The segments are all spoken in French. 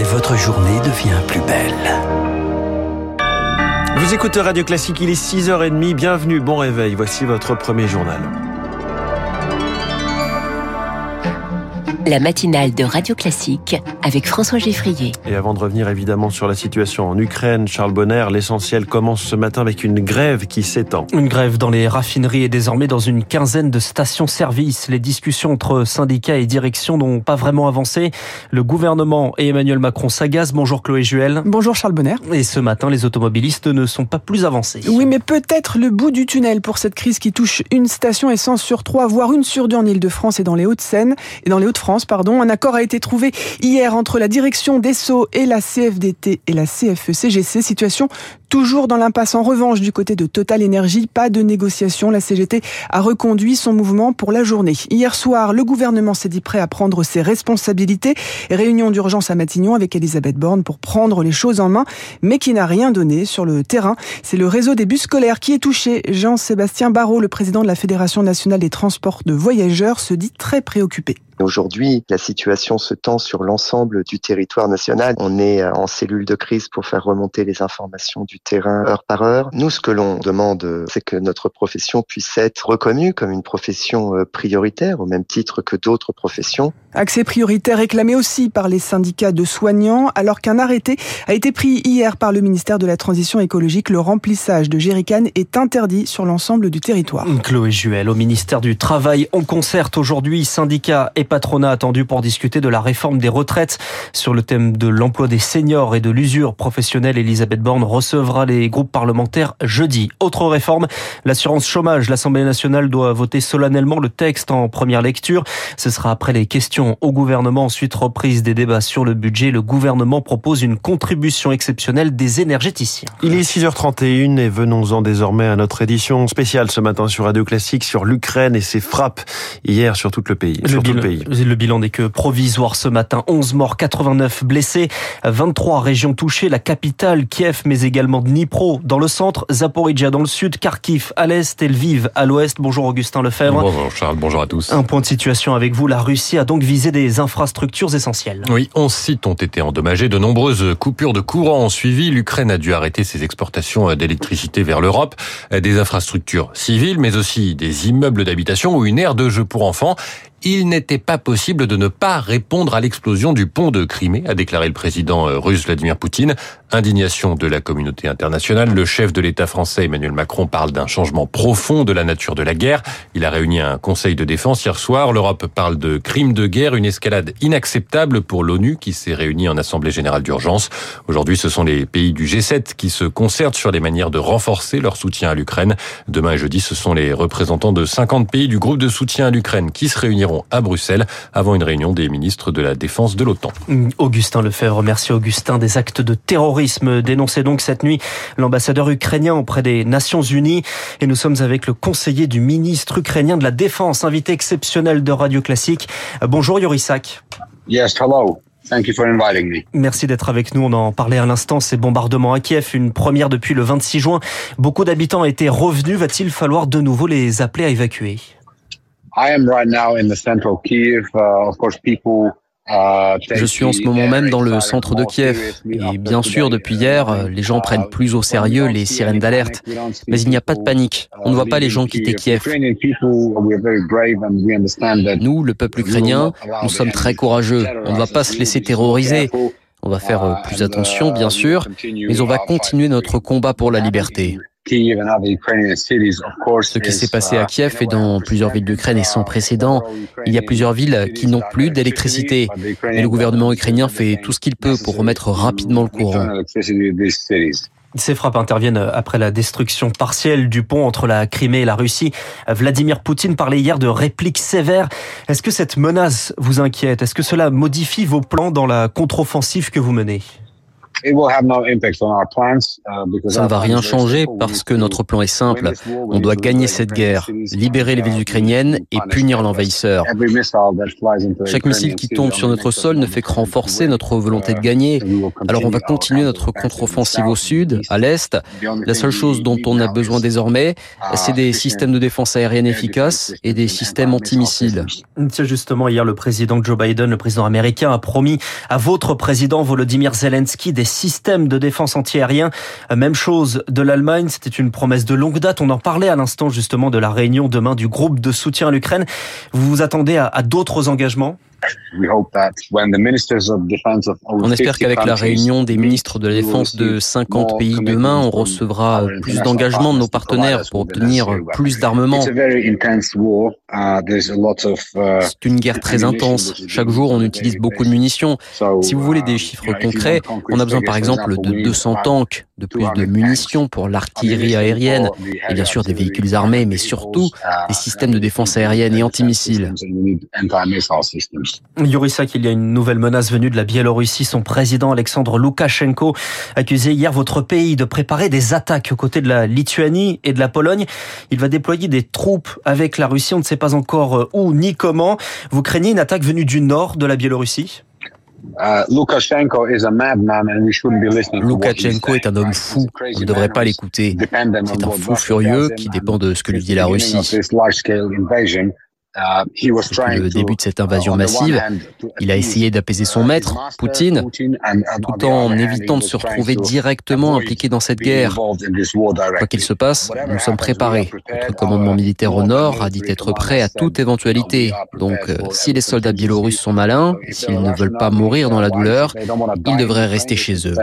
et votre journée devient plus belle. Vous écoutez Radio Classique, il est 6h30, bienvenue, bon réveil, voici votre premier journal. La matinale de Radio Classique avec François Geffrier. Et avant de revenir évidemment sur la situation en Ukraine, Charles Bonner, l'essentiel commence ce matin avec une grève qui s'étend. Une grève dans les raffineries et désormais dans une quinzaine de stations-service. Les discussions entre syndicats et direction n'ont pas vraiment avancé. Le gouvernement et Emmanuel Macron s'agacent. Bonjour Chloé Juel. Bonjour Charles Bonner. Et ce matin, les automobilistes ne sont pas plus avancés. Oui, mais peut-être le bout du tunnel pour cette crise qui touche une station essence sur trois, voire une sur deux en Ile-de-France et dans les Hauts-de-Seine et dans les Hauts-de-France Un accord a été trouvé hier entre la direction des Sceaux et la CFDT et la CFE-CGC. Situation toujours dans l'impasse. En revanche, du côté de Total Energy, pas de négociation. La CGT a reconduit son mouvement pour la journée. Hier soir, le gouvernement s'est dit prêt à prendre ses responsabilités. Réunion d'urgence à Matignon avec Elisabeth Borne pour prendre les choses en main, mais qui n'a rien donné sur le terrain. C'est le réseau des bus scolaires qui est touché. Jean-Sébastien Barrault, le président de la Fédération nationale des transports de voyageurs, se dit très préoccupé. Aujourd'hui, la situation se tend sur l'ensemble du territoire national. On est en cellule de crise pour faire remonter les informations du terrain heure par heure. Nous, ce que l'on demande, c'est que notre profession puisse être reconnue comme une profession euh, prioritaire, au même titre que d'autres professions. Accès prioritaire réclamé aussi par les syndicats de soignants, alors qu'un arrêté a été pris hier par le ministère de la Transition écologique. Le remplissage de jerrycans est interdit sur l'ensemble du territoire. Chloé Juel, au ministère du Travail, on concerte aujourd'hui syndicats et patronat attendu pour discuter de la réforme des retraites. Sur le thème de l'emploi des seniors et de l'usure professionnelle, Elisabeth Borne recevra les groupes parlementaires jeudi. Autre réforme, l'assurance chômage. L'Assemblée nationale doit voter solennellement le texte en première lecture. Ce sera après les questions au gouvernement. Ensuite, reprise des débats sur le budget. Le gouvernement propose une contribution exceptionnelle des énergéticiens. Il est 6h31 et venons-en désormais à notre édition spéciale ce matin sur Radio Classique sur l'Ukraine et ses frappes hier sur tout le pays. sur tout le pays. Le bilan n'est que provisoire ce matin. 11 morts, 89 blessés, 23 régions touchées, la capitale Kiev, mais également Dnipro dans le centre, Zaporizhia dans le sud, Kharkiv à l'est Lviv à l'ouest. Bonjour Augustin Lefebvre. Bonjour Charles, bonjour à tous. Un point de situation avec vous. La Russie a donc visé des infrastructures essentielles. Oui, 11 sites ont été endommagés. De nombreuses coupures de courant ont suivi. L'Ukraine a dû arrêter ses exportations d'électricité vers l'Europe. Des infrastructures civiles, mais aussi des immeubles d'habitation ou une aire de jeu pour enfants il n'était pas possible de ne pas répondre à l'explosion du pont de Crimée, a déclaré le président euh, russe Vladimir Poutine. Indignation de la communauté internationale. Le chef de l'État français Emmanuel Macron parle d'un changement profond de la nature de la guerre. Il a réuni un conseil de défense hier soir. L'Europe parle de crimes de guerre, une escalade inacceptable pour l'ONU qui s'est réunie en Assemblée générale d'urgence. Aujourd'hui, ce sont les pays du G7 qui se concertent sur les manières de renforcer leur soutien à l'Ukraine. Demain et jeudi, ce sont les représentants de 50 pays du groupe de soutien à l'Ukraine qui se réuniront à Bruxelles avant une réunion des ministres de la Défense de l'OTAN. Augustin Lefebvre, merci Augustin. Des actes de terrorisme dénoncés donc cette nuit l'ambassadeur ukrainien auprès des Nations Unies. Et nous sommes avec le conseiller du ministre ukrainien de la Défense, invité exceptionnel de Radio Classique. Bonjour Yorisak. Yes, hello. Thank you for inviting me. Merci d'être avec nous. On en parlait à l'instant. Ces bombardements à Kiev, une première depuis le 26 juin. Beaucoup d'habitants étaient revenus. Va-t-il falloir de nouveau les appeler à évacuer? Je suis en ce moment même dans le centre de Kiev. Et bien sûr, depuis hier, les gens prennent plus au sérieux les sirènes d'alerte. Mais il n'y a pas de panique. On ne voit pas les gens quitter Kiev. Nous, le peuple ukrainien, nous sommes très courageux. On ne va pas se laisser terroriser. On va faire plus attention, bien sûr, mais on va continuer notre combat pour la liberté. Ce qui s'est passé à Kiev et dans plusieurs villes d'Ukraine est sans précédent. Il y a plusieurs villes qui n'ont plus d'électricité. Et le gouvernement ukrainien fait tout ce qu'il peut pour remettre rapidement le courant. Ces frappes interviennent après la destruction partielle du pont entre la Crimée et la Russie. Vladimir Poutine parlait hier de répliques sévères. Est-ce que cette menace vous inquiète? Est-ce que cela modifie vos plans dans la contre-offensive que vous menez? Ça ne va rien changer parce que notre plan est simple. On doit gagner cette guerre, libérer les villes ukrainiennes et punir l'envahisseur. Chaque missile qui tombe sur notre sol ne fait que renforcer notre volonté de gagner. Alors on va continuer notre contre-offensive au sud, à l'est. La seule chose dont on a besoin désormais, c'est des systèmes de défense aérienne efficaces et des systèmes antimissiles. Tiens, justement, hier, le président Joe Biden, le président américain, a promis à votre président Volodymyr Zelensky des systèmes de défense antiaérien. Même chose de l'Allemagne, c'était une promesse de longue date. On en parlait à l'instant justement de la réunion demain du groupe de soutien à l'Ukraine. Vous vous attendez à d'autres engagements? On espère qu'avec la réunion des ministres de la Défense de 50 pays demain, on recevra plus d'engagement de nos partenaires pour obtenir plus d'armements. Uh, uh, C'est une guerre très intense. Chaque jour, on utilise beaucoup de munitions. Si vous voulez des uh, chiffres concrets, on a besoin par exemple de 200 tanks, de plus de munitions pour l'artillerie aérienne, et bien sûr des véhicules armés, mais surtout des systèmes de défense aérienne et antimissiles. Yorissak, il y a une nouvelle menace venue de la Biélorussie. Son président Alexandre Loukachenko accusé hier votre pays de préparer des attaques aux côtés de la Lituanie et de la Pologne. Il va déployer des troupes avec la Russie. On ne sait pas encore euh, où ni comment. Vous craignez une attaque venue du nord de la Biélorussie? Loukachenko est un homme fou, on ne devrait pas l'écouter. C'est un fou furieux qui dépend de ce que lui dit la Russie. Uh, Depuis le début de cette invasion massive, il a essayé d'apaiser son maître, Poutine, tout en évitant de se retrouver directement impliqué dans cette guerre. Quoi qu'il se passe, nous sommes préparés. Notre commandement militaire au nord a dit être prêt à toute éventualité. Donc, euh, si les soldats biélorusses sont malins, s'ils ne veulent pas mourir dans la douleur, ils devraient rester chez eux.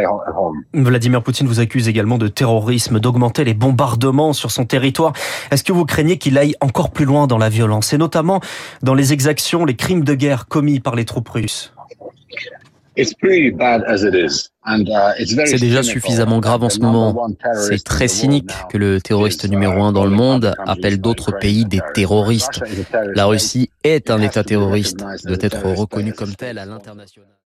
Vladimir Poutine vous accuse également de terrorisme, d'augmenter les bombardements sur son territoire. Est-ce que vous craignez qu'il aille encore plus loin dans la violence? Et notamment notamment dans les exactions, les crimes de guerre commis par les troupes russes. Uh, C'est déjà suffisamment grave en ce moment. C'est très cynique que le terroriste numéro un dans le monde appelle d'autres pays des terroristes. La Russie est un État terroriste, doit être reconnu comme tel à l'international.